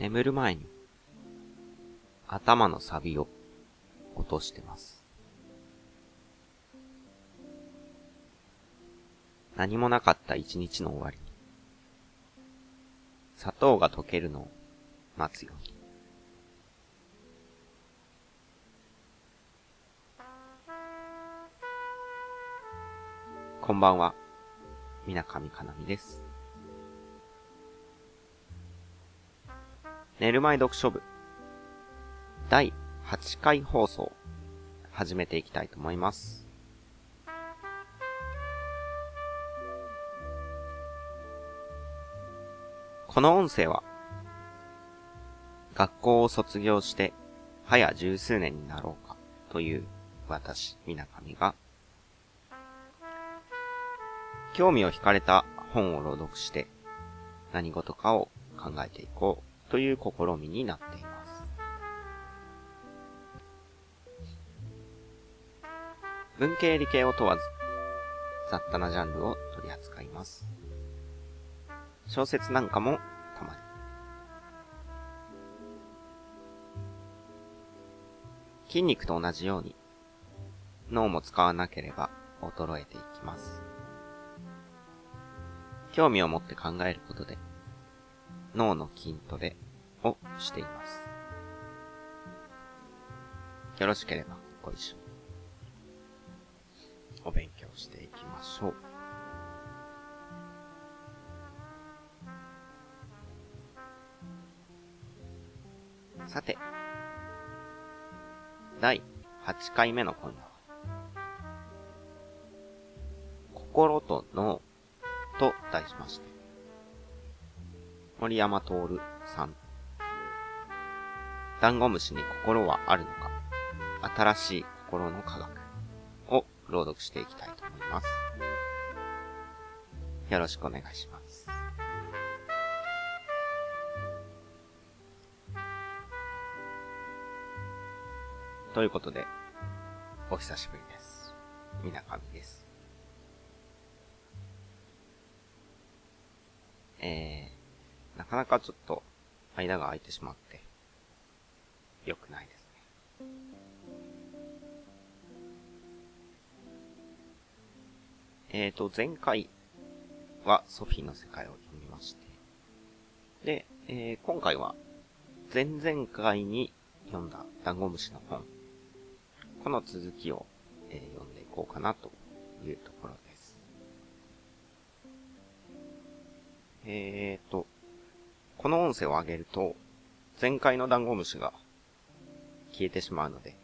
眠る前に頭のサビを落としてます。何もなかった一日の終わりに砂糖が溶けるのを待つように。こんばんは、みなかみかなみです。寝る前読書部、第8回放送、始めていきたいと思います。この音声は、学校を卒業して、早十数年になろうか、という私、みなかみが、興味を惹かれた本を朗読して、何事かを考えていこうという試みになっています。文系理系を問わず、雑多なジャンルを取り扱います。小説なんかもたまに。筋肉と同じように、脳も使わなければ衰えていきます。興味を持って考えることで、脳の筋トレをしています。よろしければご一緒に。お勉強していきましょう。さて、第8回目の今夜は、心と脳と題しまして、森山徹さん、ダンゴムシに心はあるのか、新しい心の科学を朗読していきたいと思います。よろしくお願いします。ということで、お久しぶりです。みなかみです。かなかちょっと、間が空いてしまって、良くないですね。えーと、前回はソフィーの世界を読みまして、で、えー今回は、前々回に読んだダンゴムシの本、この続きを、えー読んでいこうかなというところです。えーと、この音声を上げると、前回のダンゴムシが消えてしまうので、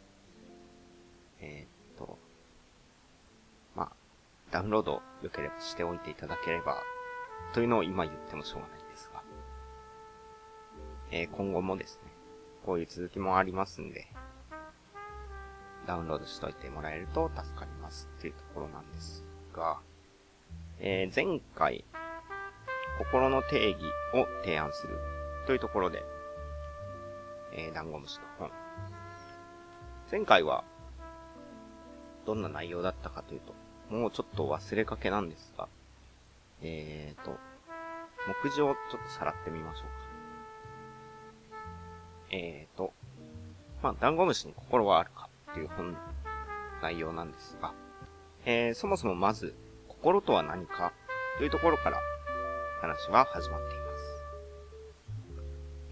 えーと、まあ、ダウンロード良ければしておいていただければ、というのを今言ってもしょうがないんですが、えー今後もですね、こういう続きもありますんで、ダウンロードしといてもらえると助かりますっていうところなんですが、えー前回、心の定義を提案するというところで、えー、ダンゴムシの本。前回は、どんな内容だったかというと、もうちょっと忘れかけなんですが、えーと、目次をちょっとさらってみましょうか。えーと、まあ、ダンゴムシに心はあるかっていう本、内容なんですが、えー、そもそもまず、心とは何かというところから話は始まっています。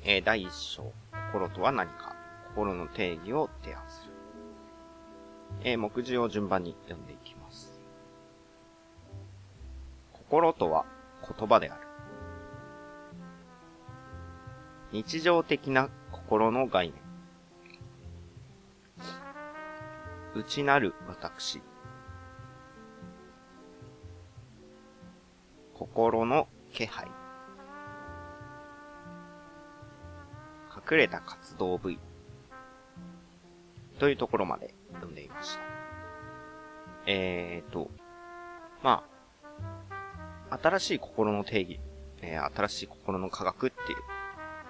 えー、第一章、心とは何か、心の定義を提案する。えー、目次を順番に読んでいきます。心とは言葉である。日常的な心の概念。内なる私。心の気配。隠れた活動部位。というところまで読んでいました。えーと、まあ、新しい心の定義、えー新しい心の科学っていう、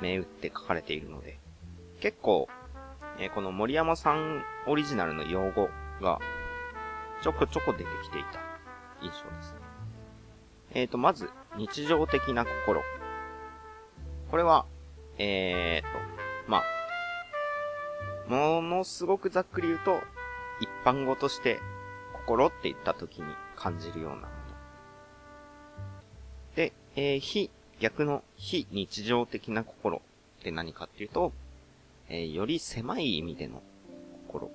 銘打って書かれているので、結構、えーこの森山さんオリジナルの用語が、ちょこちょこ出てきていた印象ですね。えーと、まず、日常的な心。これは、えーと、まあ、ものすごくざっくり言うと、一般語として心って言った時に感じるようなもの。で、えー、非、逆の非日常的な心って何かっていうと、えー、より狭い意味での心。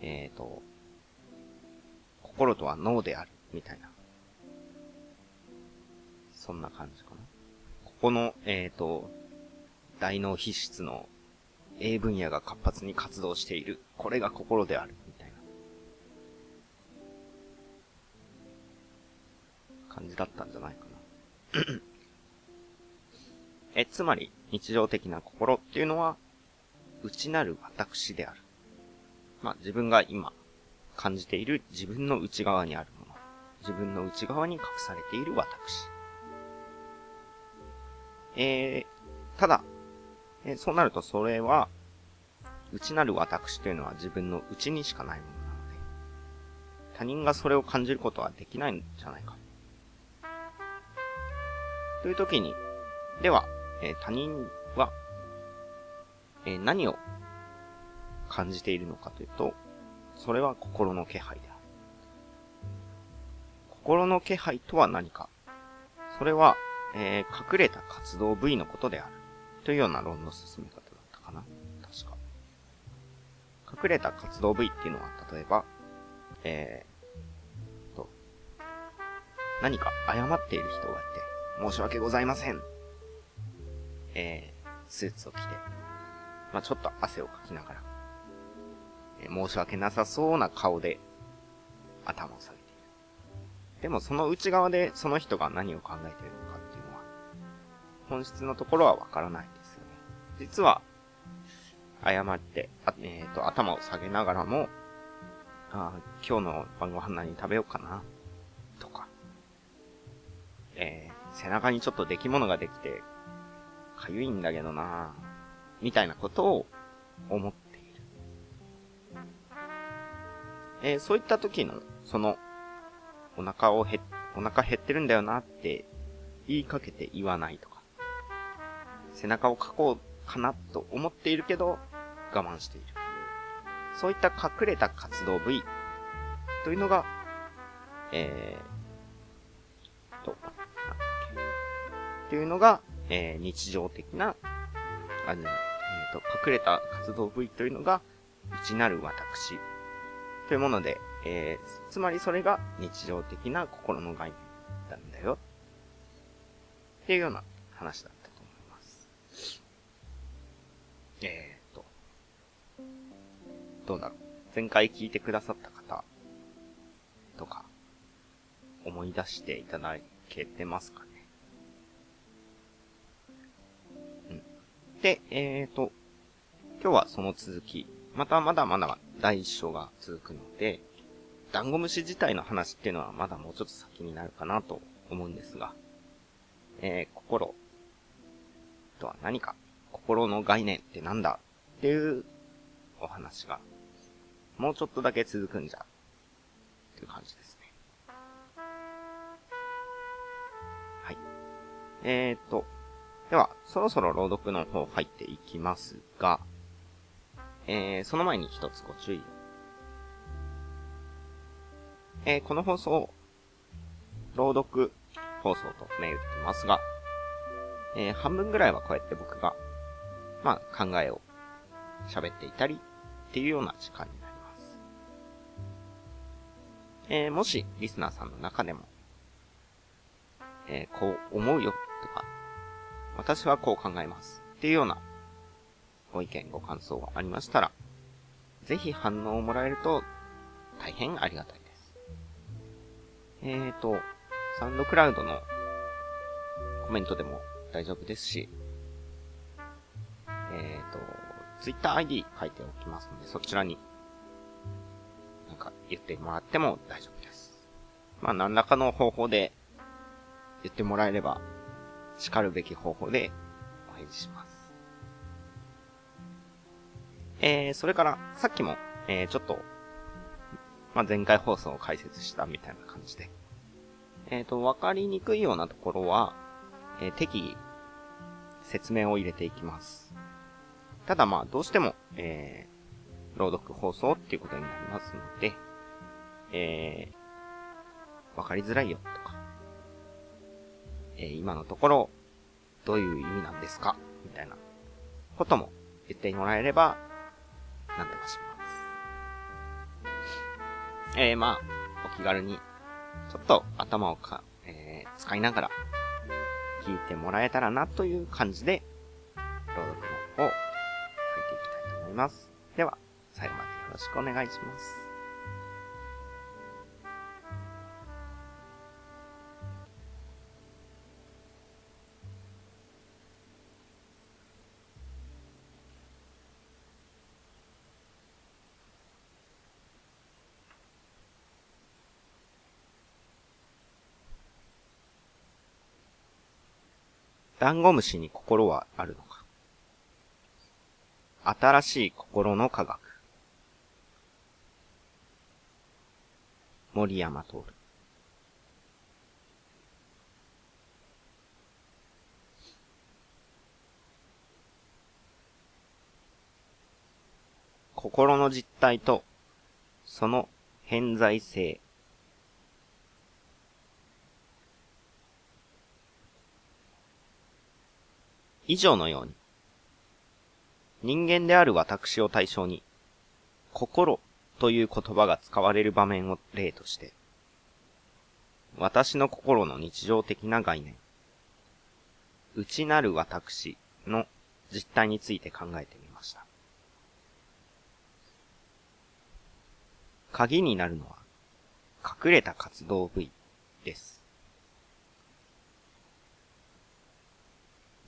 えーと、心とは脳である、みたいな。そんな感じかな。ここの、えーと、大脳皮質の A 分野が活発に活動している。これが心である。みたいな感じだったんじゃないかな。え、つまり、日常的な心っていうのは、内なる私である。まあ、自分が今感じている自分の内側にあるもの。自分の内側に隠されている私。えー、ただ、えそうなるとそれは、内なる私というのは自分の内にしかないものなので、他人がそれを感じることはできないんじゃないか。という時に、では、えー、他人は、えー、何を感じているのかというと、それは心の気配である。心の気配とは何かそれは、えー、隠れた活動部位のことである。というような論の進め方だったかな確か。隠れた活動部位っていうのは、例えば、えー、と、何か謝っている人がいて、申し訳ございません。えー、スーツを着て、まあ、ちょっと汗をかきながら、えー、申し訳なさそうな顔で、頭を下げている。でもその内側でその人が何を考えているのか、本質のところはわからないですよね。実は、謝って、えっ、ー、と、頭を下げながらも、あ今日の晩ご飯何食べようかな、とか、えー、背中にちょっと出来物ができて、かゆいんだけどなみたいなことを思っている。えー、そういった時の、その、お腹をへ、お腹減ってるんだよなって言いかけて言わないとか、背中をかこうかなと思っているけど、我慢している。そういった隠れた活動部位というのが、えー、と、っていうのが、えー、日常的な、あ、じゃない、えっ、ー、と、隠れた活動部位というのが、内なる私。というもので、えー、つまりそれが日常的な心の概念なんだよ。っていうような話だったと思います。えーと、どうだろう。前回聞いてくださった方とか、思い出していただけてますかね。うんで、えっ、と、今日はその続き、またまだまだ第一章が続くので、ダンゴムシ自体の話っていうのはまだもうちょっと先になるかなと思うんですが、えー、心とは何か、心の概念ってなんだっていうお話が、もうちょっとだけ続くんじゃ、っていう感じですね。はい。えーと、では、そろそろ朗読の方入っていきますが、えー、その前に一つご注意。えー、この放送、朗読放送と銘打ってますが、えー、半分ぐらいはこうやって僕が、まあ、考えを喋っていたりっていうような時間になります。えー、もし、リスナーさんの中でも、えー、こう思うよとか、私はこう考えます。っていうようなご意見、ご感想がありましたら、ぜひ反応をもらえると大変ありがたいです。えーと、サウンドクラウドのコメントでも大丈夫ですし、えーと、ツイッター ID 書いておきますので、そちらに、なんか言ってもらっても大丈夫です。まあ、何らかの方法で言ってもらえれば叱るべき方法でお返事します。えー、それから、さっきも、えー、ちょっと、まあ、前回放送を解説したみたいな感じで、えっ、ー、と、わかりにくいようなところは、えー、適宜、説明を入れていきます。ただまあ、どうしても、えー、朗読放送っていうことになりますので、えー、わかりづらいよとか、えー、今のところ、どういう意味なんですかみたいなことも言ってもらえれば、なんとかします。えー、まあ、お気軽に、ちょっと頭をか、えー、使いながら、聞いてもらえたらなという感じで、朗読の方、書いていきたいといます。では、最後までよろしくお願いします。ダンゴムシに心はあるのか？新しい心の科学。森山徹。心の実態と、その偏在性。以上のように、人間である私を対象に、心という言葉が使われる場面を例として、私の心の日常的な概念、内なる私の実態について考えてみました。鍵になるのは、隠れた活動部位です。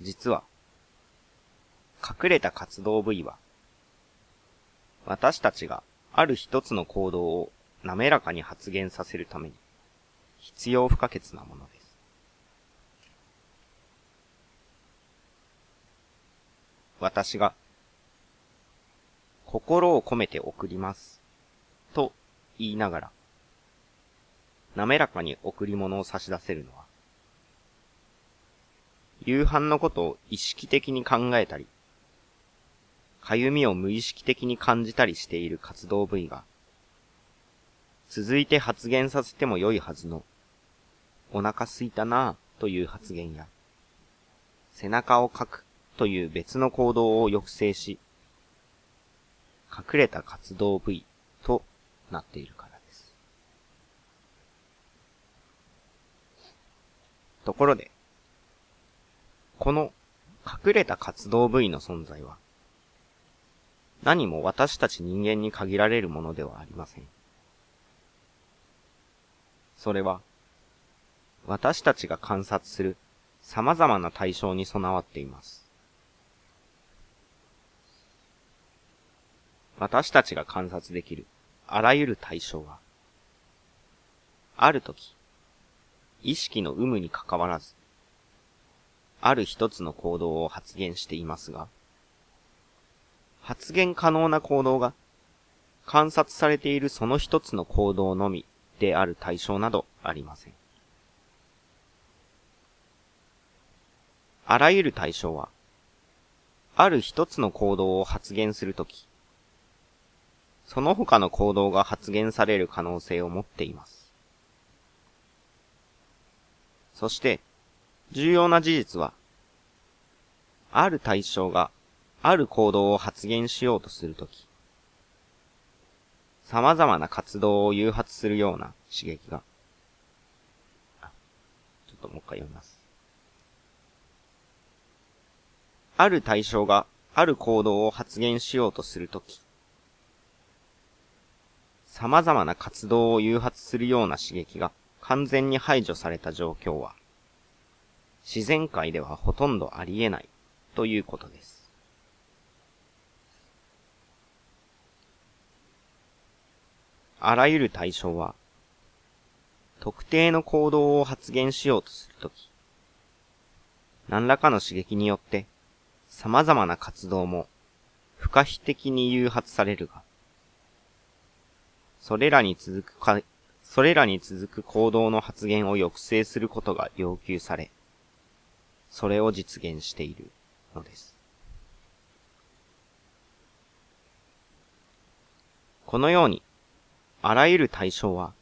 実は、隠れた活動部位は、私たちがある一つの行動を滑らかに発現させるために、必要不可欠なものです。私が、心を込めて送ります。と言いながら、滑らかに贈り物を差し出せるのは、夕飯のことを意識的に考えたり、かゆみを無意識的に感じたりしている活動部位が、続いて発言させても良いはずの、お腹すいたなぁという発言や、背中をかくという別の行動を抑制し、隠れた活動部位となっているからです。ところで、この隠れた活動部位の存在は、何も私たち人間に限られるものではありません。それは、私たちが観察する様々な対象に備わっています。私たちが観察できるあらゆる対象は、ある時、意識の有無に関わらず、ある一つの行動を発現していますが、発言可能な行動が、観察されているその一つの行動のみである対象などありません。あらゆる対象は、ある一つの行動を発言するとき、その他の行動が発言される可能性を持っています。そして、重要な事実は、ある対象がある行動を発言しようとするとき、様々な活動を誘発するような刺激が、ちょっともう一回読みます。ある対象がある行動を発言しようとするとき、様々な活動を誘発するような刺激が完全に排除された状況は、自然界ではほとんどあり得ないということです。あらゆる対象は、特定の行動を発言しようとするとき、何らかの刺激によって様々な活動も不可避的に誘発されるが、それらに続くか、それらに続く行動の発言を抑制することが要求され、それを実現しているのです。このように、あらゆる対象は、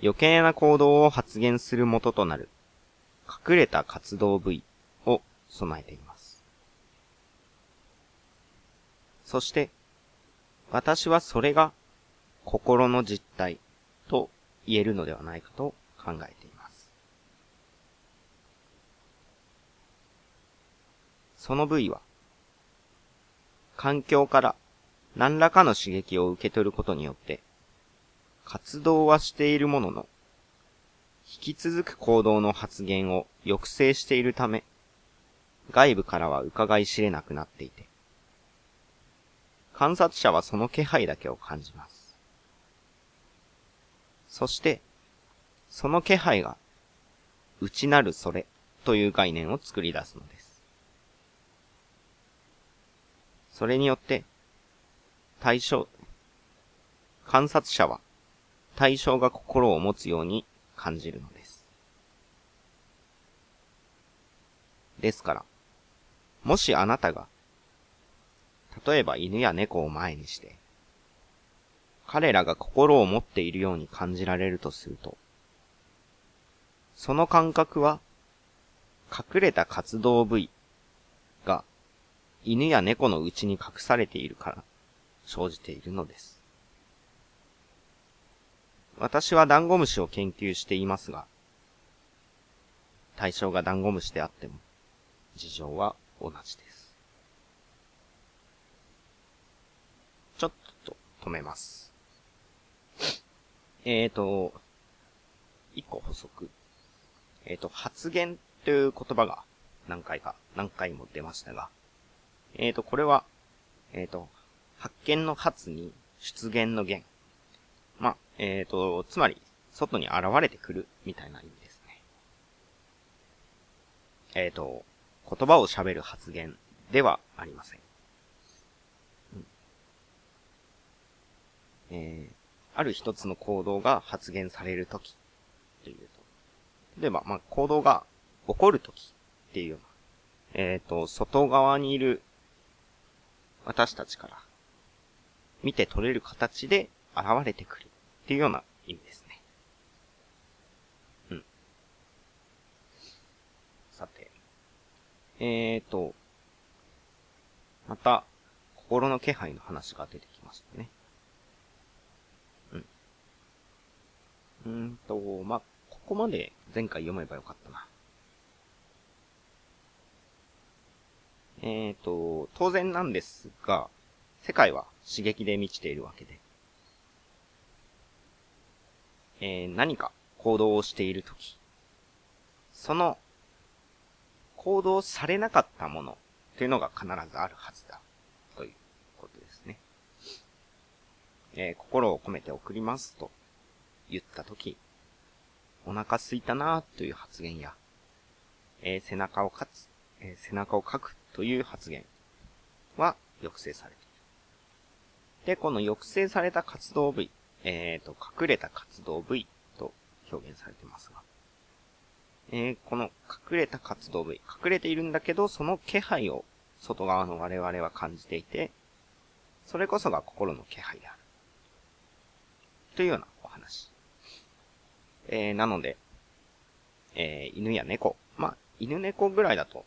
余計な行動を発現する元となる、隠れた活動部位を備えています。そして、私はそれが心の実態と言えるのではないかと考えています。その部位は、環境から何らかの刺激を受け取ることによって、活動はしているものの、引き続く行動の発言を抑制しているため、外部からは伺い知れなくなっていて、観察者はその気配だけを感じます。そして、その気配が、内なるそれという概念を作り出すのです。それによって、対象、観察者は対象が心を持つように感じるのです。ですから、もしあなたが、例えば犬や猫を前にして、彼らが心を持っているように感じられるとすると、その感覚は、隠れた活動部位が犬や猫の内に隠されているから生じているのです。私はダンゴムシを研究していますが、対象がダンゴムシであっても、事情は同じです。ちょっと止めます。えーと、一個補足。えーと、発言という言葉が何回か、何回も出ましたが、えーと、これは、えーと、発見の発に出現の言。まあ、えっ、ー、と、つまり、外に現れてくるみたいな意味ですね。えっ、ー、と、言葉を喋る発言ではありません。うん、えー、ある一つの行動が発言されるときというと、例えば、まあ、行動が起こるときっていうような、えっ、ー、と、外側にいる私たちから見て取れる形で現れてくるっていうような意味ですね。うん。さて。えーと、また、心の気配の話が出てきましたね。うん。うんと、まあ、ここまで前回読めばよかったな。えーと、当然なんですが、世界は刺激で満ちているわけで、えー、何か行動をしているとき、その行動されなかったものというのが必ずあるはずだ。ということですね。えー、心を込めて送りますと言ったとき、お腹すいたなという発言や、えー、背中をかつ、えー、背中をかくという発言は抑制されている。で、この抑制された活動部位、えっ、ー、と、隠れた活動部位と表現されてますが、えー、この隠れた活動部位、隠れているんだけど、その気配を外側の我々は感じていて、それこそが心の気配である。というようなお話。えー、なので、えー、犬や猫。まあ、犬猫ぐらいだと、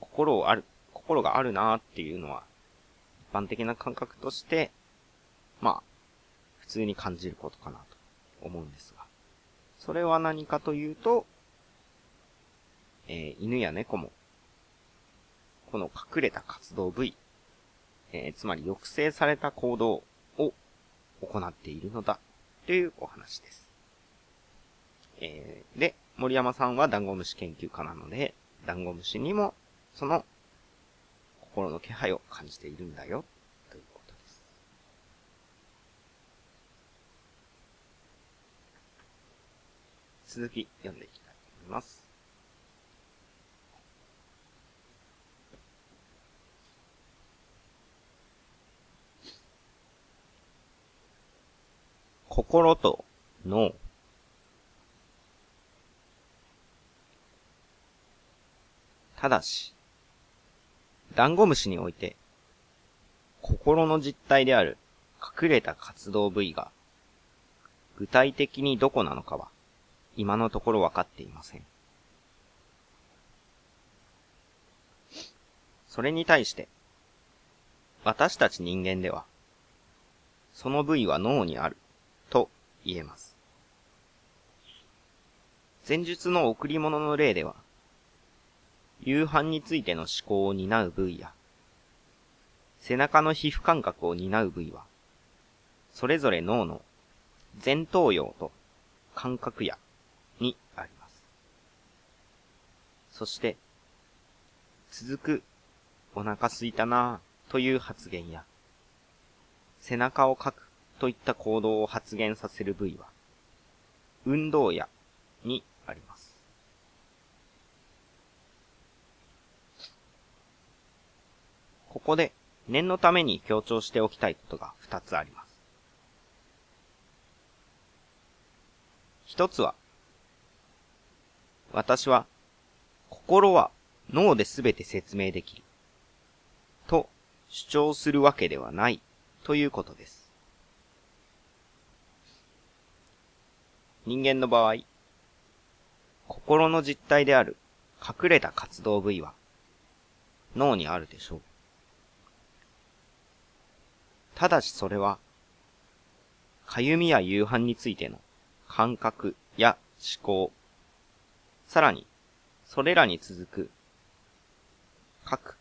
心をある、心があるなーっていうのは一般的な感覚として、まあ、普通に感じることかなと思うんですが。それは何かというと、えー、犬や猫も、この隠れた活動部位、えー、つまり抑制された行動を行っているのだ、というお話です。えー、で、森山さんはダンゴムシ研究家なので、ダンゴムシにも、その心の気配を感じているんだよ、ということです。続き読んでいきたいと思います。心と脳。ただし、ダンゴムシにおいて、心の実態である隠れた活動部位が、具体的にどこなのかは、今のところ分かっていません。それに対して、私たち人間では、その部位は脳にある、と言えます。前述の贈り物の例では、夕飯についての思考を担う部位や、背中の皮膚感覚を担う部位は、それぞれ脳の前頭葉と感覚野にあります。そして、続くお腹すいたなぁという発言や、背中をかくといった行動を発現させる部位は、運動野にあります。ここで念のために強調しておきたいことが二つあります。一つは、私は、心は脳で全て説明できる。と主張するわけではないということです。人間の場合、心の実体である隠れた活動部位は脳にあるでしょう。ただしそれは、かゆみや夕飯についての感覚や思考、さらに、それらに続く、書く、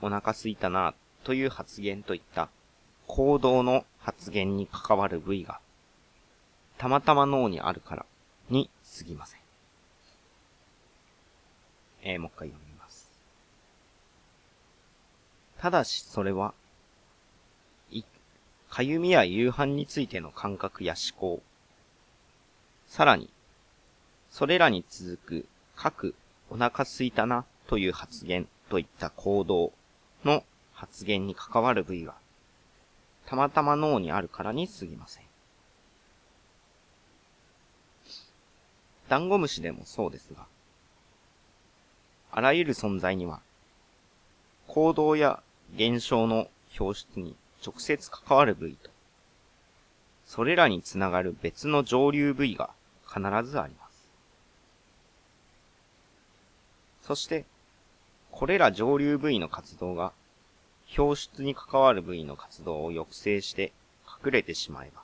お腹すいたな、という発言といった行動の発言に関わる部位が、たまたま脳にあるからに過ぎません。えー、もう一回読みます。ただし、それは、かゆみや夕飯についての感覚や思考。さらに、それらに続く、各お腹すいたなという発言といった行動の発言に関わる部位が、たまたま脳にあるからに過ぎません。ダンゴムシでもそうですが、あらゆる存在には、行動や現象の表出に直接関わる部位と、それらにつながる別の上流部位が必ずあります。そして、これら上流部位の活動が、表出に関わる部位の活動を抑制して隠れてしまえば、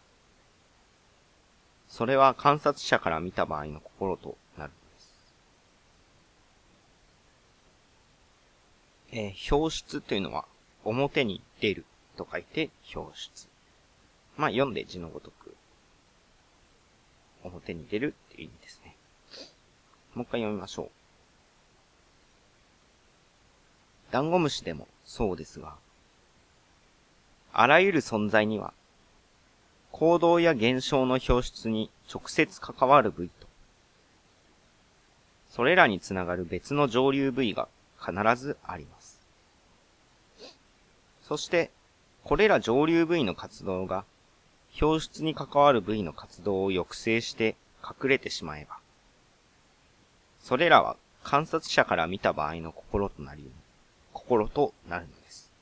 それは観察者から見た場合の心となるのです。えー、表出というのは表に出ると書いて表出。まあ、読んで字のごとく、表に出るっていう意味ですね。もう一回読みましょう。ダンゴムシでもそうですが、あらゆる存在には、行動や現象の表出に直接関わる部位と、それらにつながる別の上流部位が必ずあります。そして、これら上流部位の活動が、表出に関わる部位の活動を抑制して隠れてしまえば、それらは観察者から見た場合の心となり、心となるのです。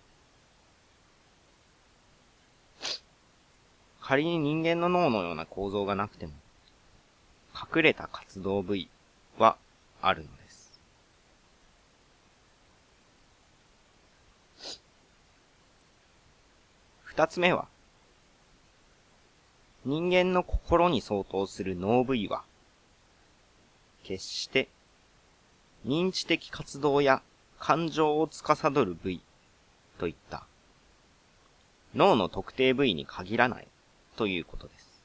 仮に人間の脳のような構造がなくても、隠れた活動部位はあるのです。二つ目は、人間の心に相当する脳部位は、決して認知的活動や感情を司る部位といった脳の特定部位に限らないということです。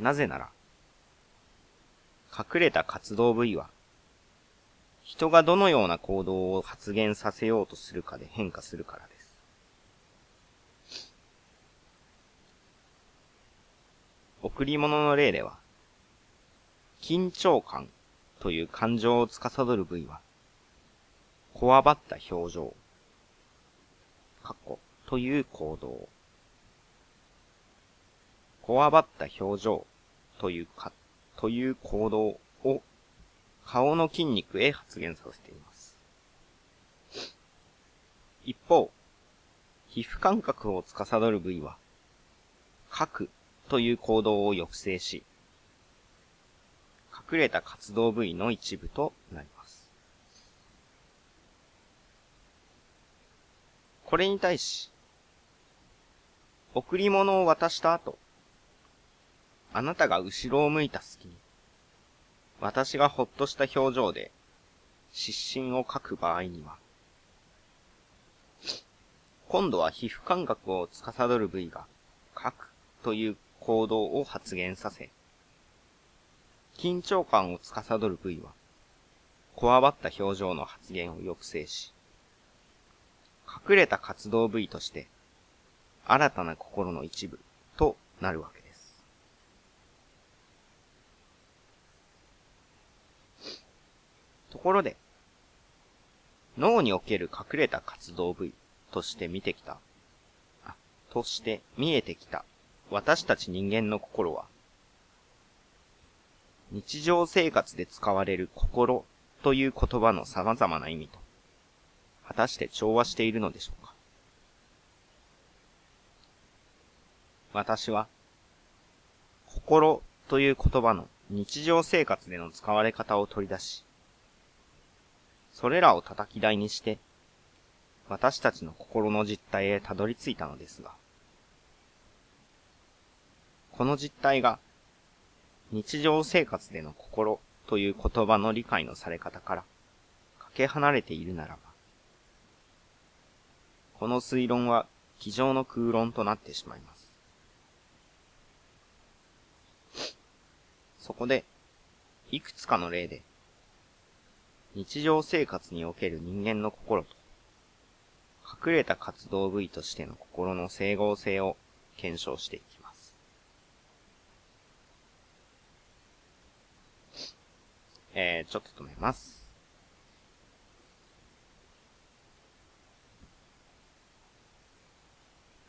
なぜなら、隠れた活動部位は人がどのような行動を発現させようとするかで変化するからです。贈り物の例では、緊張感という感情を司る部位は、こわばった表情、過去という行動、こわばった表情というか、という行動を顔の筋肉へ発現させています。一方、皮膚感覚を司る部位は、書くという行動を抑制し、隠れた活動部位の一部となります。これに対し、贈り物を渡した後、あなたが後ろを向いた隙に、私がほっとした表情で失神を書く場合には、今度は皮膚感覚を司る部位が書くという行動を発現させ、緊張感を司る部位は、こわばった表情の発言を抑制し、隠れた活動部位として、新たな心の一部となるわけです。ところで、脳における隠れた活動部位として見てきた、あ、として見えてきた私たち人間の心は、日常生活で使われる心という言葉の様々な意味と、果たして調和しているのでしょうか？私は、心という言葉の日常生活での使われ方を取り出し、それらを叩き台にして、私たちの心の実態へたどり着いたのですが、この実態が、日常生活での心という言葉の理解のされ方から、かけ離れているならば、この推論は、机上の空論となってしまいます。そこで、いくつかの例で、日常生活における人間の心と、隠れた活動部位としての心の整合性を検証していきます。えー、ちょっと止めます。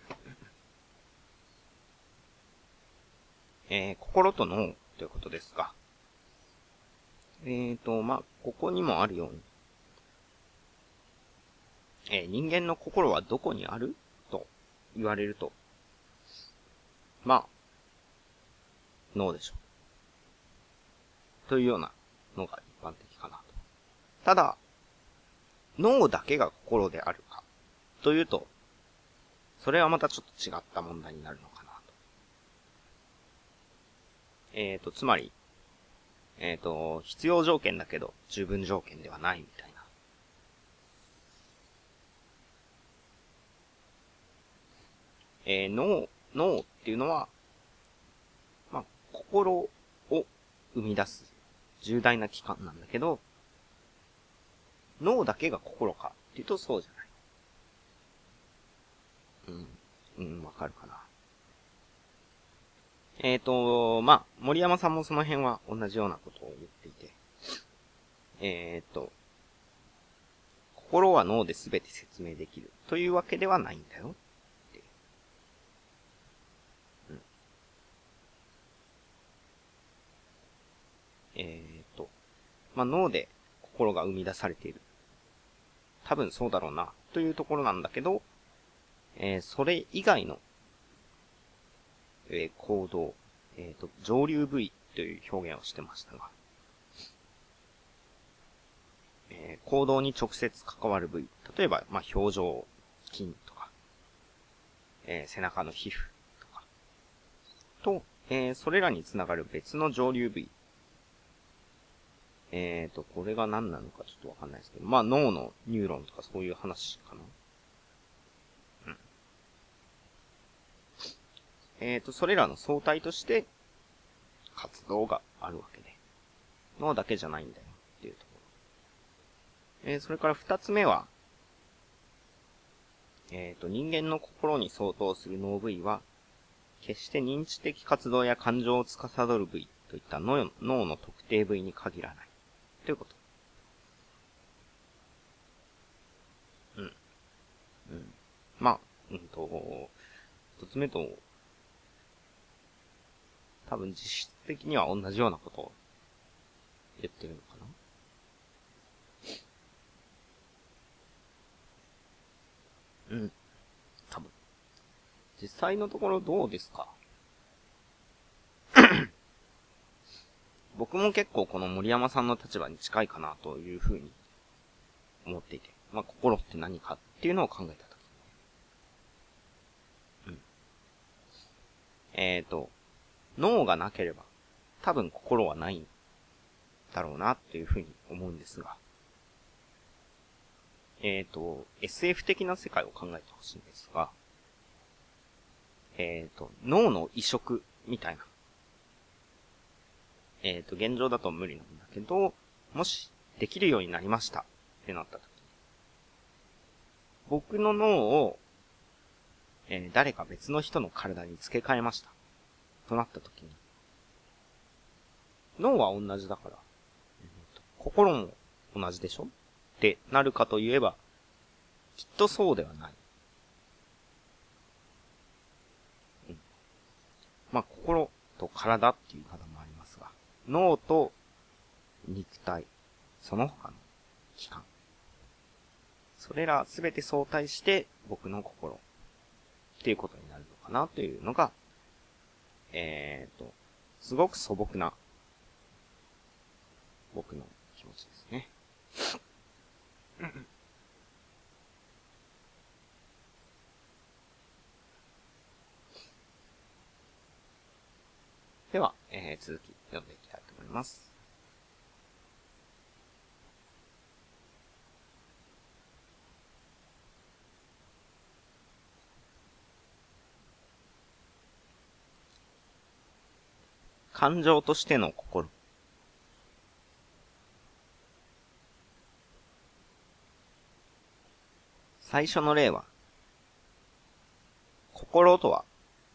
えー、心と脳ということですが、えーと、まあ、ここにもあるように、えー、人間の心はどこにある？と言われると、まあ、脳でしょう。というようなのが一般的かなと。ただ、脳だけが心であるか、というと、それはまたちょっと違った問題になるのかなと。えっ、ー、と、つまり、えっ、ー、と、必要条件だけど、十分条件ではないみたいな。えー、脳、脳っていうのは、まあ、心を生み出す重大な器官なんだけど、脳だけが心かっていうとそうじゃない。うん。うん、わかるかな。えっ、ー、と、まあ、森山さんもその辺は同じようなことを言っていて、えっ、ー、と、心は脳で全て説明できるというわけではないんだよ。うん。えっ、ー、と、まあ、脳で心が生み出されている。多分そうだろうな、というところなんだけど、えー、それ以外のえー、行動、えっ、ー、と、上流部位という表現をしてましたが、え、行動に直接関わる部位。例えば、まあ、表情筋とか、え、背中の皮膚とか、と、え、それらにつながる別の上流部位。えーと、これが何なのかちょっとわかんないですけど、まあ、脳のニューロンとかそういう話かな。うんえっ、ー、と、それらの相対として、活動があるわけで。脳だけじゃないんだよっていうところ。えー、それから二つ目は、えっ、ー、と、人間の心に相当する脳部位は、決して認知的活動や感情を司る部位といった脳の特定部位に限らない。ということ？うん。うん。まあ、うんと、一つ目と多分実質的には同じようなことを言ってるのかな？うん。多分。実際のところどうですか？僕も結構この森山さんの立場に近いかなというふうに思っていて。まあ、心って何かっていうのを考えたとき。うん。えっ、ー、と、脳がなければ、多分心はないんだろうなっていうふうに思うんですが。えっ、ー、と、SF 的な世界を考えてほしいんですが、えっ、ー、と、脳の移植みたいな。えっ、ー、と、現状だと無理なんだけど、もし、できるようになりましたってなった時僕の脳を、えー、誰か別の人の体に付け替えました。となった時に、脳は同じだから、えー、心も同じでしょ？ってなるかといえば、きっとそうではない。うん。まあ、心と体っていう方、脳と肉体、その他の器官。それらすべて相対して僕の心っていうことになるのかなというのが、えっ、ー、と、すごく素朴な僕の気持ちですね。では、えー、続き読んでいきたいます。感情としての心。最初の例は、心とは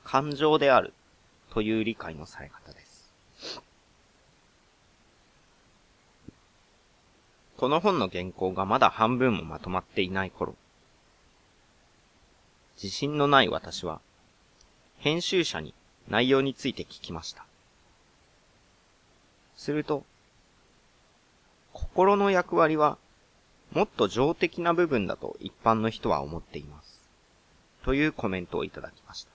感情であるという理解のされ方です。この本の原稿がまだ半分もまとまっていない頃、自信のない私は、編集者に内容について聞きました。すると、心の役割はもっと情的な部分だと一般の人は思っています。というコメントをいただきました。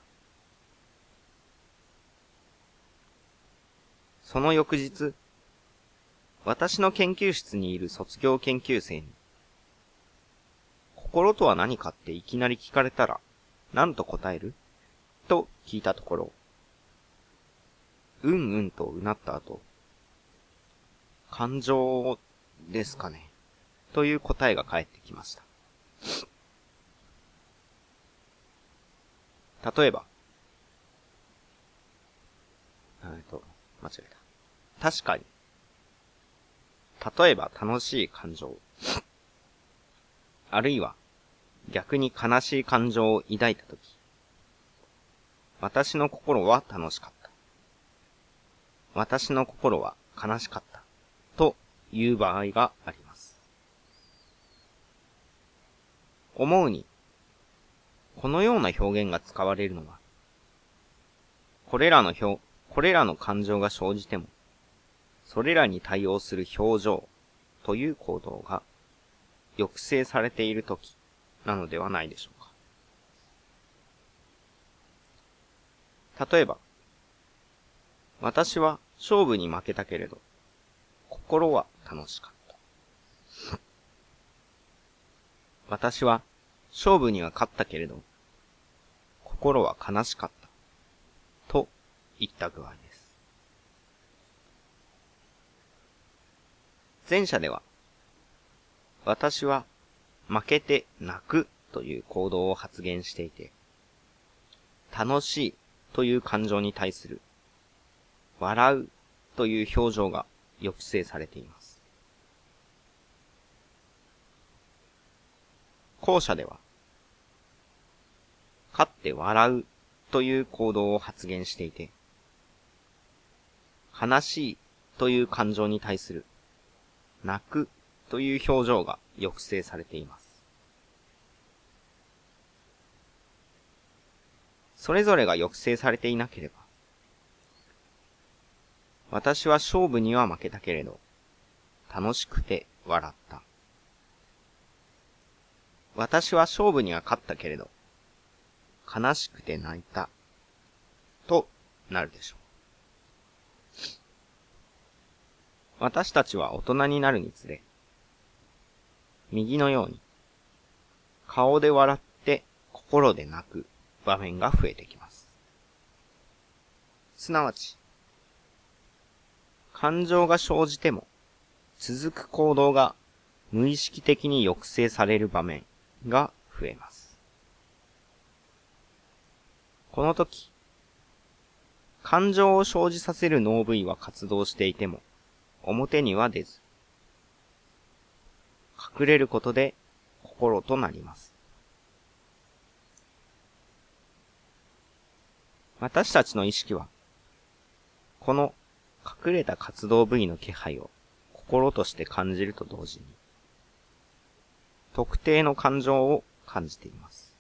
その翌日、私の研究室にいる卒業研究生に、心とは何かっていきなり聞かれたら、何と答える？と聞いたところ、うんうんとうなった後、感情ですかね？という答えが返ってきました。例えば、えっと、間違えた。確かに。例えば楽しい感情。あるいは、逆に悲しい感情を抱いたとき。私の心は楽しかった。私の心は悲しかった。という場合があります。思うに、このような表現が使われるのは、これらの表、これらの感情が生じても、それらに対応する表情という行動が抑制されているときなのではないでしょうか。例えば、私は勝負に負けたけれど、心は楽しかった。私は勝負には勝ったけれど、心は悲しかった。と言った具合です。前者では、私は負けて泣くという行動を発言していて、楽しいという感情に対する、笑うという表情が抑制されています。後者では、勝って笑うという行動を発言していて、悲しいという感情に対する、泣くという表情が抑制されています。それぞれが抑制されていなければ、私は勝負には負けたけれど、楽しくて笑った。私は勝負には勝ったけれど、悲しくて泣いた、となるでしょう。私たちは大人になるにつれ、右のように、顔で笑って心で泣く場面が増えてきます。すなわち、感情が生じても、続く行動が無意識的に抑制される場面が増えます。この時、感情を生じさせる脳部位は活動していても、表には出ず、隠れることで心となります。私たちの意識は、この隠れた活動部位の気配を心として感じると同時に、特定の感情を感じています。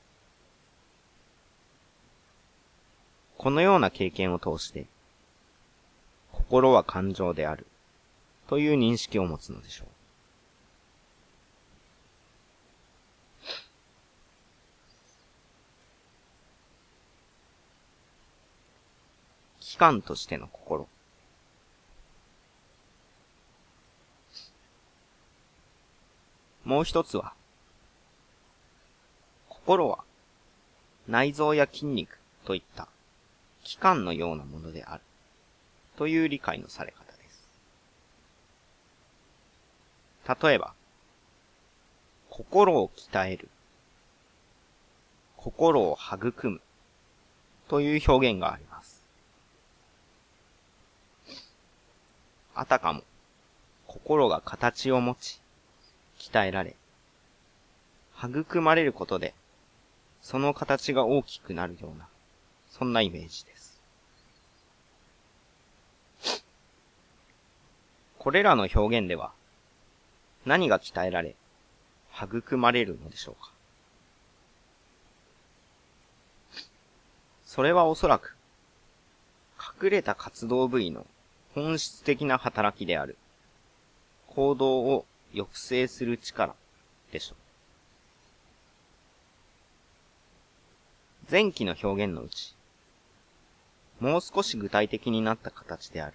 このような経験を通して、心は感情である、という認識を持つのでしょう。機関としての心。もう一つは、心は内臓や筋肉といった器官のようなものであるという理解のされ方です。例えば、心を鍛える、心を育むという表現があります。あたかも心が形を持ち、鍛えられ、育まれることでその形が大きくなるような、そんなイメージです。これらの表現では、何が鍛えられ、育まれるのでしょうか？それはおそらく、隠れた活動部位の本質的な働きである、行動を抑制する力でしょう。前期の表現のうち、もう少し具体的になった形である。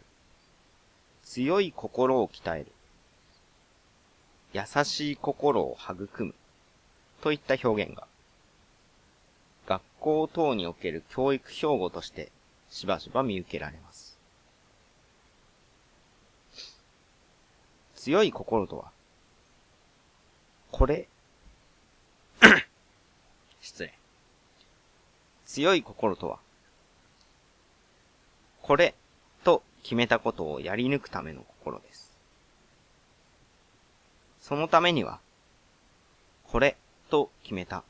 強い心を鍛える。優しい心を育む。といった表現が、学校等における教育標語としてしばしば見受けられます。強い心とは、これ、失礼。強い心とは、これと決めたことをやり抜くための心です。そのためには、これと決めた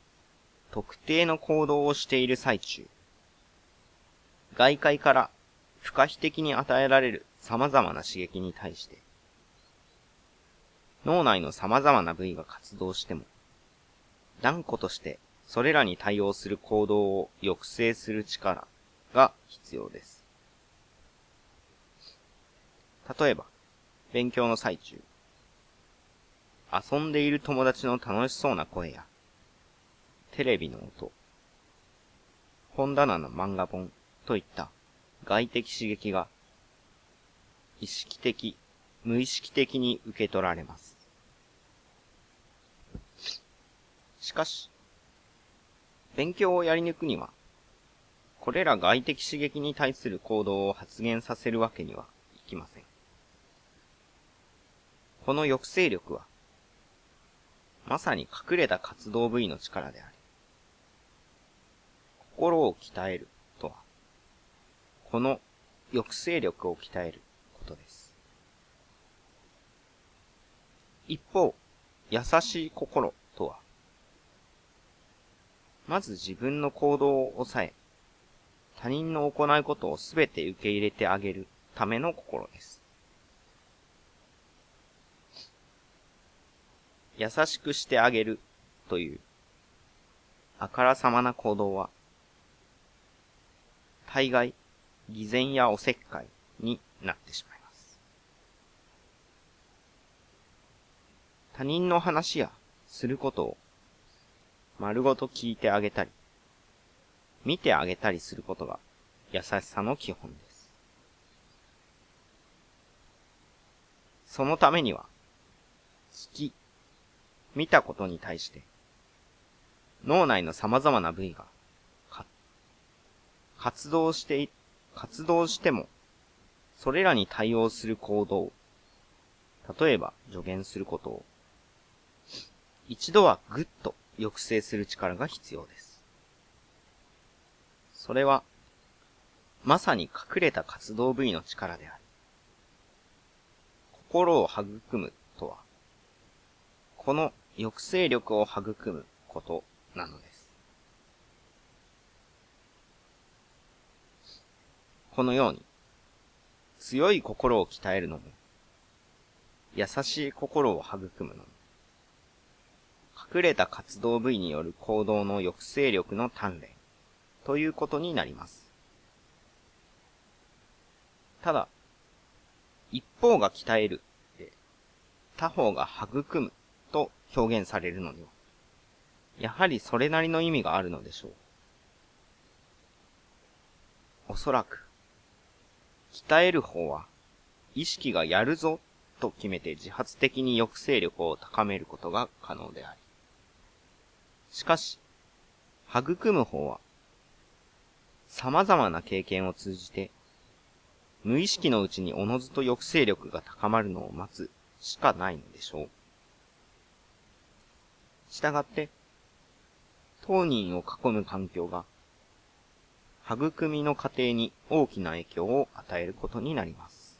特定の行動をしている最中、外界から不可避的に与えられる様々な刺激に対して、脳内の様々な部位が活動しても、断固としてそれらに対応する行動を抑制する力が必要です。例えば、勉強の最中、遊んでいる友達の楽しそうな声や、テレビの音、本棚の漫画本といった外的刺激が意識的、無意識的に受け取られます。しかし、勉強をやり抜くには、これら外的刺激に対する行動を発現させるわけにはいきません。この抑制力は、まさに隠れた活動部位の力であり、心を鍛えるとは、この抑制力を鍛えることです。一方、優しい心とは、まず自分の行動を抑え、他人の行うことをすべて受け入れてあげるための心です。優しくしてあげるという、あからさまな行動は、大概、偽善やおせっかいになってしまいます。他人の話やすることを丸ごと聞いてあげたり、見てあげたりすることが優しさの基本です。そのためには、聞き、見たことに対して、脳内の様々な部位が、活動して、活動しても、それらに対応する行動、例えば助言することを、一度はぐっと抑制する力が必要です。それは、まさに隠れた活動部位の力である。心を育むとは、この抑制力を育むことなのです。このように、強い心を鍛えるのも、優しい心を育むのも、隠れた活動部位による行動の抑制力の鍛錬ということになります。ただ、一方が鍛える、他方が育むと表現されるのには、やはりそれなりの意味があるのでしょう。おそらく、鍛える方は、意識がやるぞと決めて自発的に抑制力を高めることが可能であり、しかし、育む方は、様々な経験を通じて、無意識のうちにおのずと抑制力が高まるのを待つしかないのでしょう。したがって、当人を囲む環境が、育みの過程に大きな影響を与えることになります。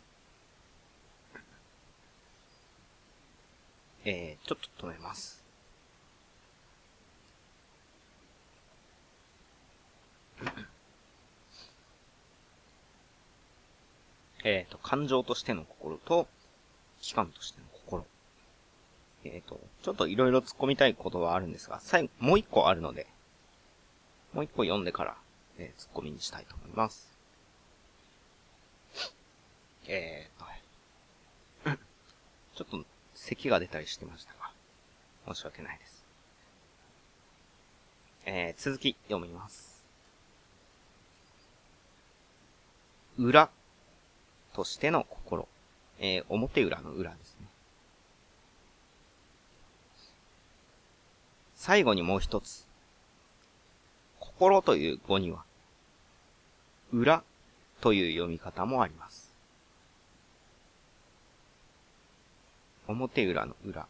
えー、ちょっと止めます。えっ、ー、と、感情としての心と、機関としての心。えっ、ー、と、ちょっといろいろ突っ込みたいことはあるんですが、最後、もう一個あるので、もう一個読んでから、えー、突っ込みにしたいと思います。えーと、ちょっと咳が出たりしてましたが、申し訳ないです。えー、続き読みます。裏としての心。えー、表裏の裏ですね。最後にもう一つ。心という語には、裏という読み方もあります。表裏の裏。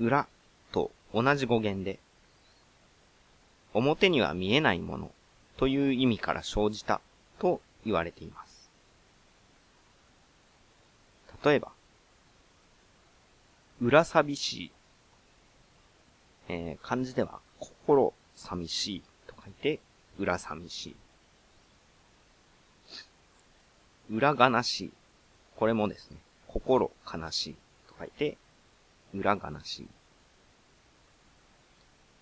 裏と同じ語源で、表には見えないものという意味から生じたと言われています。例えば、裏寂しい。えー、漢字では、心寂しいと書いて、裏寂しい。裏悲しい。これもですね、心悲しいと書いて、裏悲しい。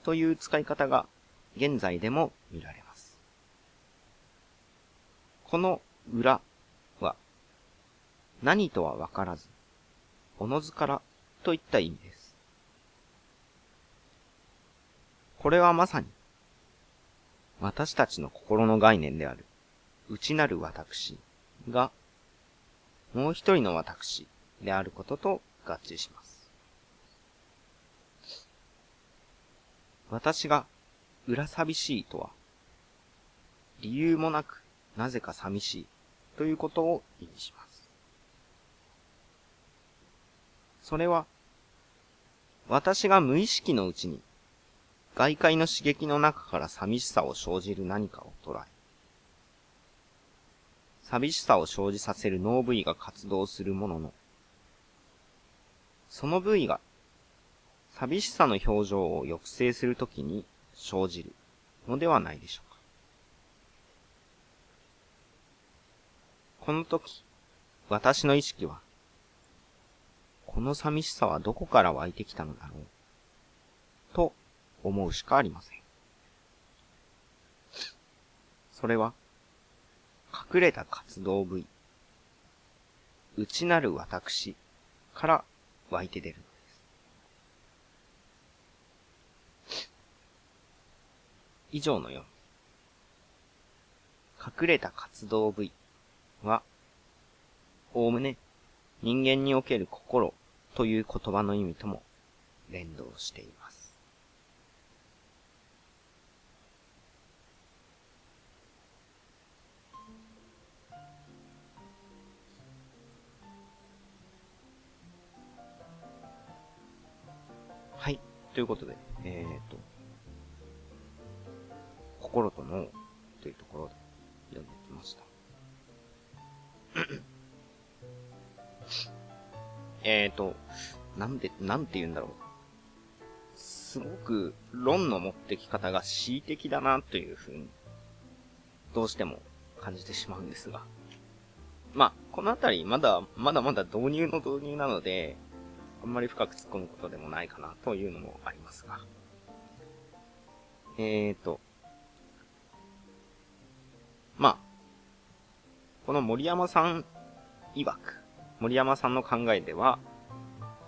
という使い方が現在でも見られます。この裏は何とはわからず、おのずからといった意味です。これはまさに、私たちの心の概念である、内なる私が、もう一人の私であることと合致します。私が裏寂しいとは、理由もなくなぜか寂しいということを意味します。それは、私が無意識のうちに、外界の刺激の中から寂しさを生じる何かを捉え、寂しさを生じさせる脳部位が活動するものの、その部位が、寂しさの表情を抑制するときに生じるのではないでしょうか。この時、私の意識は、この寂しさはどこから湧いてきたのだろう。思うしかありません。それは、隠れた活動部位、内なる私から湧いて出るのです。以上のように、隠れた活動部位は、おおむね人間における心という言葉の意味とも連動しています。ということで、えっ、ー、と、心と脳というところで読んできました。えっと、なんで、なんて言うんだろう。すごく論の持ってき方が恣意的だなというふうに、どうしても感じてしまうんですが。まあ、このあたり、まだ、まだまだ導入の導入なので、あんまり深く突っ込むことでもないかなというのもありますが。えーと、まあ、この森山さん曰く、森山さんの考えでは、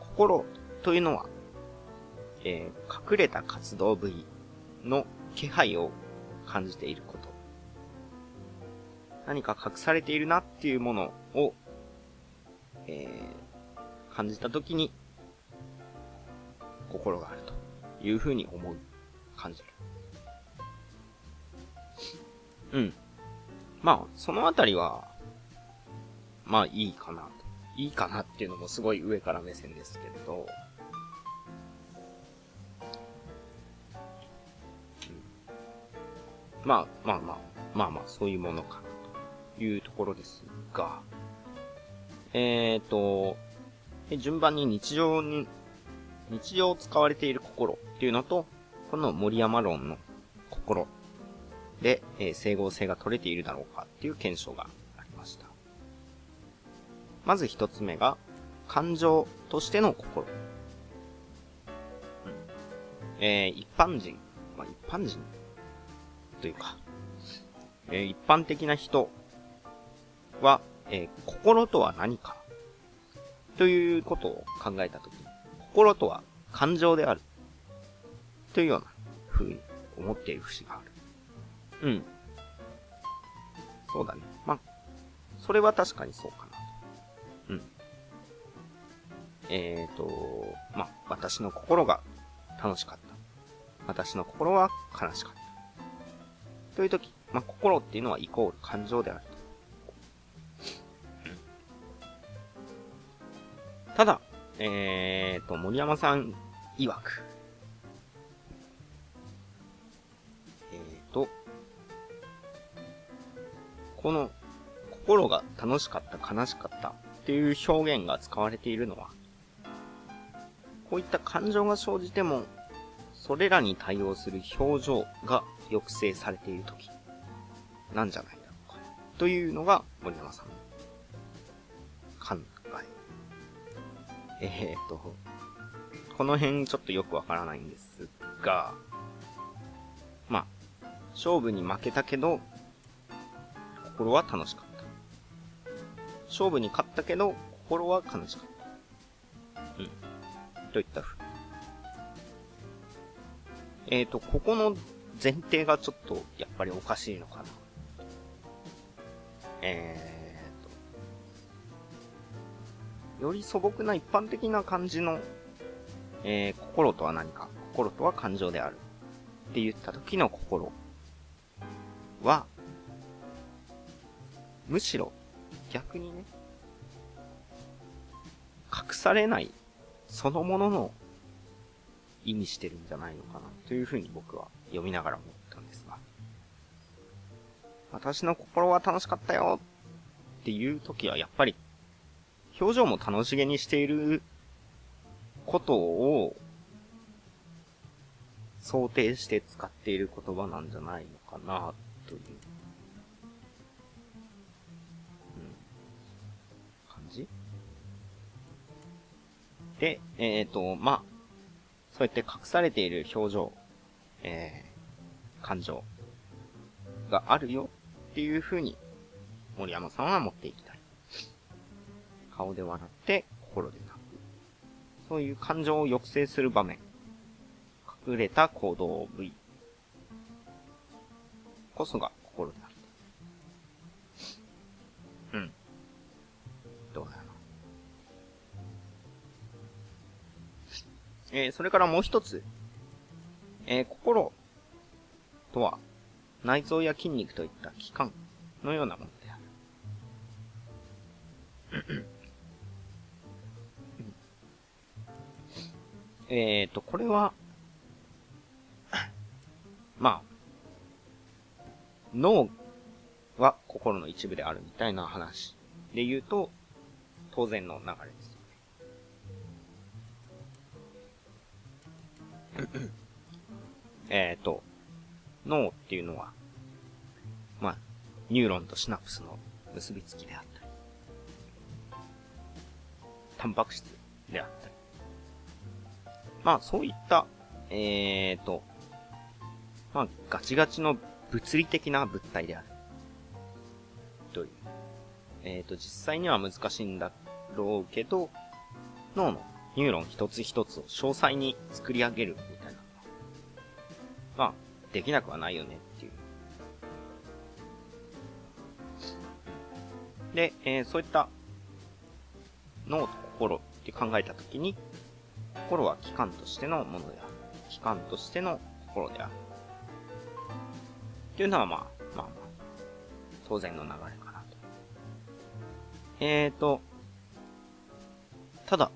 心というのは、えー、隠れた活動部位の気配を感じていること。何か隠されているなっていうものを、えー、感じたときに、心があるというふうに思う、感じる。うん。まあ、そのあたりは、まあいいかな。いいかなっていうのもすごい上から目線ですけれど、うん、まあ、まあまあ、まあまあ、そういうものかなというところですが、えっ、ー、と、順番に日常に、日常使われている心っていうのと、この森山論の心で、えー、整合性が取れているだろうかっていう検証がありました。まず一つ目が、感情としての心。うん、えー、一般人、まあ、一般人というか、えー、一般的な人は、えー、心とは何かということを考えたときに、心とは感情であるというような風に思っている節がある。うん。そうだね。まあ、それは確かにそうかなと。うん。えっ、ー、と、まあ、私の心が楽しかった。私の心は悲しかった。というとき、まあ、心っていうのはイコール感情であると。ただ、えっ、ー、と、森山さん曰く、えーとこの心が楽しかった、悲しかったっていう表現が使われているのは、こういった感情が生じても、それらに対応する表情が抑制されているとき、なんじゃないだろうか。というのが森山さんえ。ー、っと、この辺ちょっとよくわからないんですが、まあ、勝負に負けたけど、心は楽しかった。勝負に勝ったけど、心は悲しかった。うん。といったふう。えっ、ー、と、ここの前提がちょっと、やっぱりおかしいのかな。えーより素朴な一般的な感じの、えー、心とは何か、心とは感情である。って言った時の心は、むしろ、逆にね、隠されないそのものの意味してるんじゃないのかなというふうに僕は読みながら思ったんですが。私の心は楽しかったよっていう時はやっぱり表情も楽しげにしていることを想定して使っている言葉なんじゃないのかなという感じ？で、えっ、ー、と、まあ、そうやって隠されている表情、えー、感情があるよっていう風に森山さんは持っていきたい。顔で笑って心で泣く。そういう感情を抑制する場面。隠れた行動部位。こそが心である。うん。どうだろうな。えー、それからもう一つ。えー、心とは、内臓や筋肉といった器官のようなものである。えっと、これは、まあ、脳は心の一部であるみたいな話で言うと、当然の流れです。えっと、脳っていうのは、まあ、ニューロンとシナプスの結びつきであったり、タンパク質であったり、まあ、そういった、えーと、まあ、ガチガチの物理的な物体である。という。えっ、ー、と、実際には難しいんだろうけど、脳のニューロン一つ一つを詳細に作り上げるみたいな。まあ、できなくはないよねっていう。で、えー、そういった脳と心って考えたときに、心は器官としてのものである。器官としての心である。っていうのはまあ、まあまあ、当然の流れかなと。えーと、ただ、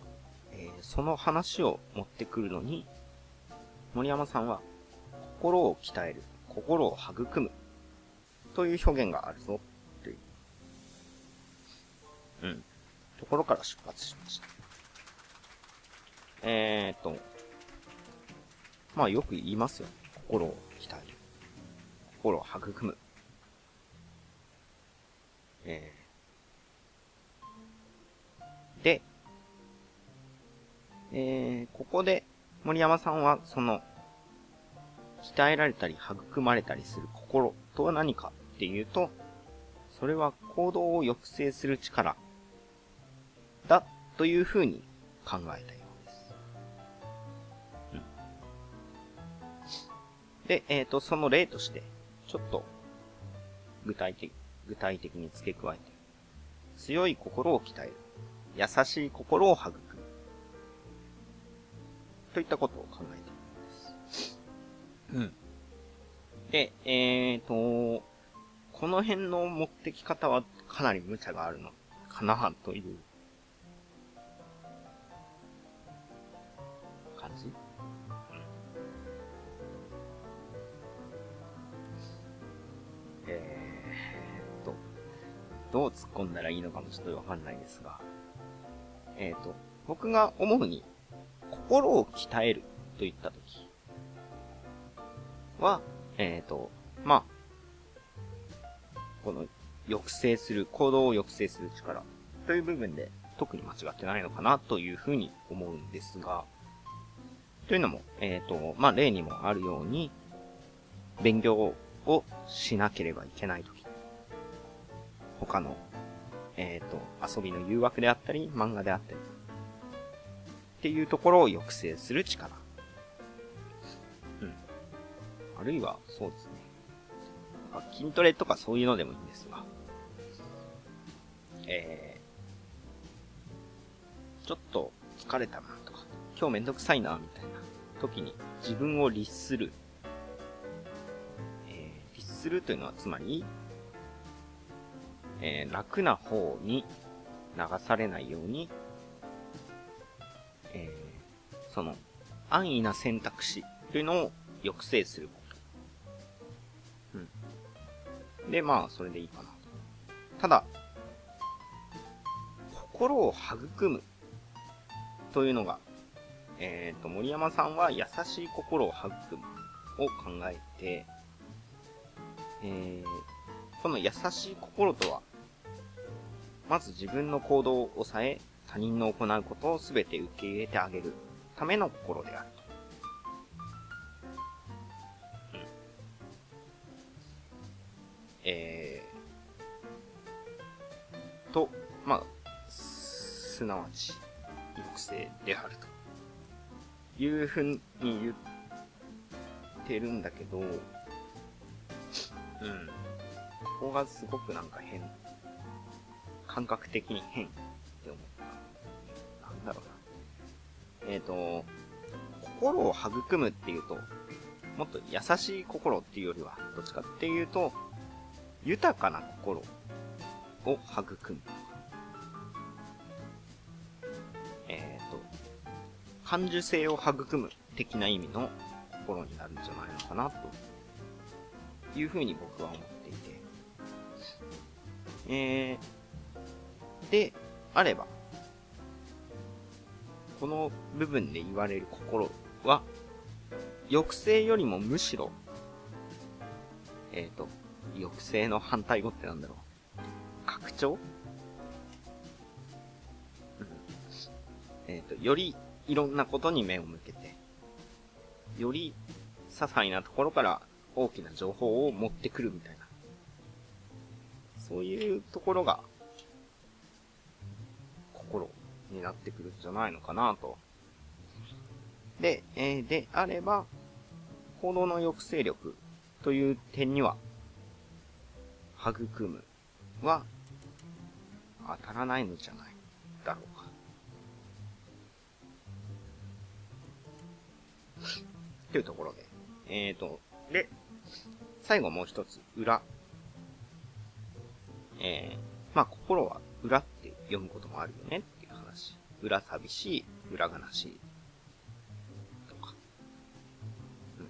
えー、その話を持ってくるのに、森山さんは、心を鍛える、心を育む、という表現があるぞ、という、うん、ところから出発しました。えーと、まあよく言いますよ。心を鍛える。心を育む。えー、で、えー、ここで森山さんはその、鍛えられたり育まれたりする心とは何かっていうと、それは行動を抑制する力だというふうに考えたよでえっ、ー、と、その例として、ちょっと、具体的、具体的に付け加えて、強い心を鍛える。優しい心を育む。といったことを考えているんです。うん。で、えーと、この辺の持ってき方はかなり無茶があるのかなというどう突っ込んだらいいのかもちょっとわかんないですが、えっ、ー、と、僕が思うに、心を鍛えるといったときは、えっ、ー、と、まあ、この抑制する、行動を抑制する力という部分で特に間違ってないのかなというふうに思うんですが、というのも、えっ、ー、と、まあ、例にもあるように、勉強をしなければいけないとき他の、えっ、ー、と、遊びの誘惑であったり、漫画であったり、っていうところを抑制する力。うん。あるいは、そうですね。筋トレとかそういうのでもいいんですが、えー、ちょっと疲れたなとか、今日めんどくさいな、みたいな時に自分を律する。えー、律するというのはつまり、えー、楽な方に流されないように、えー、その、安易な選択肢というのを抑制すること。うん。で、まあ、それでいいかな。ただ、心を育むというのが、えっ、ー、と、森山さんは優しい心を育むを考えて、えー、この優しい心とはまず自分の行動を抑え、他人の行うことを全て受け入れてあげるための心であると。うん。えー、と、まあ、すなわち、抑制であると。いうふうに言ってるんだけど、うん。ここがすごくなんか変。感覚的に変って思った。なんだろうな。えっ、ー、と、心を育むっていうと、もっと優しい心っていうよりは、どっちかっていうと、豊かな心を育む。えっ、ー、と、感受性を育む的な意味の心になるんじゃないのかな、というふうに僕は思っていて。えー、で、あれば、この部分で言われる心は、抑制よりもむしろ、えっ、ー、と、抑制の反対語ってなんだろう。拡張？うん。えっ、ー、と、よりいろんなことに目を向けて、より些細なところから大きな情報を持ってくるみたいな。そういうところが、心になってくるんじゃないのかなと。で、えー、であれば、行動の抑制力という点には、育むは当たらないのじゃないだろうか。というところで。えーと、で、最後もう一つ、裏。えー、まあ、心は裏って読むこともあるよねっていう話。裏寂しい、裏悲しい。とか。うん。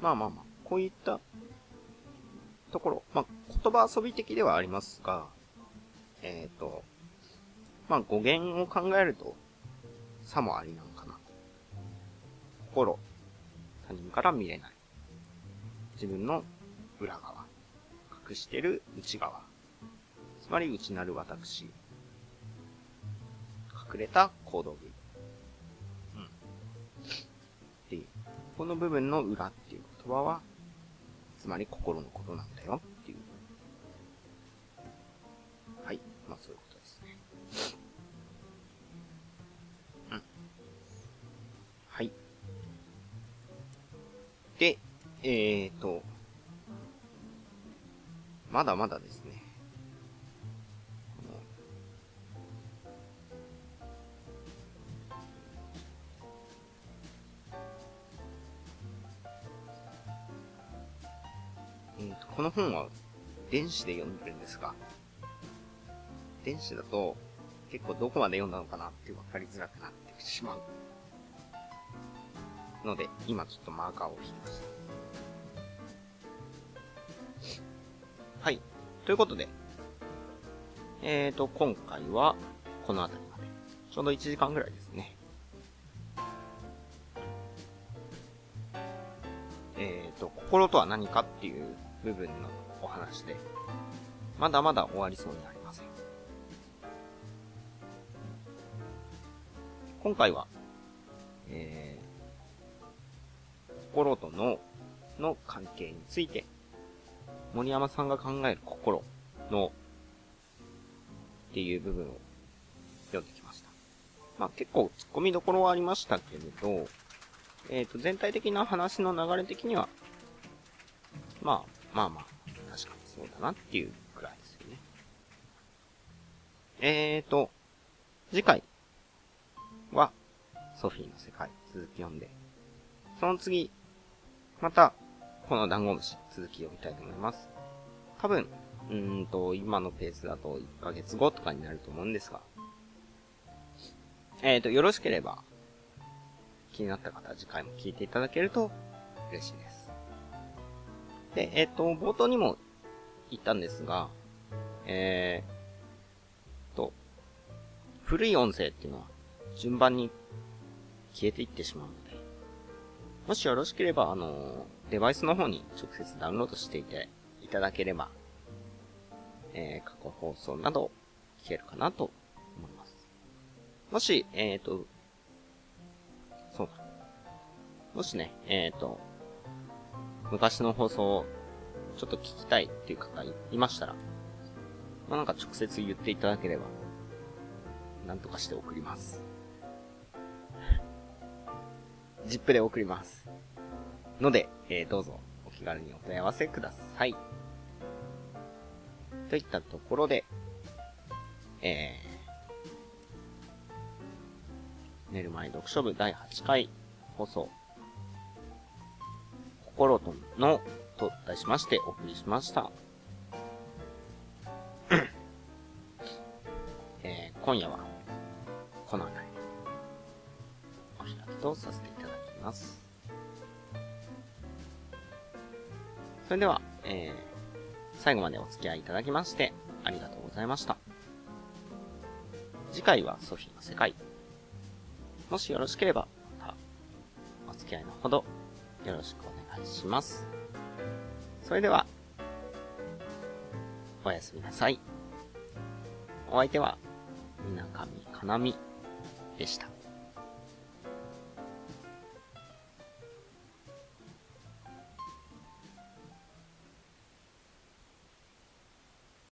まあまあまあ、こういったところ、まあ、言葉遊び的ではありますが、えっ、ー、と、まあ、語源を考えると、さもありなのかな。心、他人から見れない。自分の裏側、隠してる内側。つまり内なる私。隠れた行動部。うん。っていう。この部分の裏っていう言葉は、つまり心のことなんだよっていう。はい。まあそういうことですね。うん。はい。で、えーと、まだまだですね。この本は電子で読んでるんですが、電子だと結構どこまで読んだのかなって分かりづらくなってしまう。ので、今ちょっとマーカーを引きました。はい。ということで、えーと、今回はこの辺りまで。ちょうど1時間ぐらいですね。えーと、心とは何かっていう部分のお話で、まだまだ終わりそうにありません。今回は、えー、心と脳の関係について、森山さんが考える心、脳っていう部分を読んできました。まあ結構突っ込みどころはありましたけれど、えっ、ー、と、全体的な話の流れ的には、まあ、まあまあ、確かにそうだなっていうくらいですよね。えーと、次回は、ソフィーの世界、続き読んで、その次、また、このダンゴムシ、続き読みたいと思います。多分、うんと、今のペースだと1ヶ月後とかになると思うんですが、えーと、よろしければ、気になった方は次回も聞いていただけると嬉しいです。で、えっ、と、冒頭にも言ったんですが、えー、と、古い音声っていうのは順番に消えていってしまうので、もしよろしければ、あの、デバイスの方に直接ダウンロードしていていただければ、えー、過去放送など聞けるかなと思います。もし、えっ、ー、と、そうだ。もしね、えっ、ー、と、昔の放送をちょっと聞きたいっていう方いましたら、まあ、なんか直接言っていただければ、なんとかして送ります。ジップで送ります。ので、えー、どうぞお気気軽にお問い合わせください。といったところで、えー、寝る前読書部第8回放送、心とのと題しましてお送りしました。えー、今夜は、この辺り、お開きとさせていただきます。それでは、えー、最後までお付き合いいただきまして、ありがとうございました。次回はソフィーの世界。もしよろしければ、また、お付き合いのほど、よろしくお願いしますします。それでは、おやすみなさい。お相手は、みなかみかなみでした。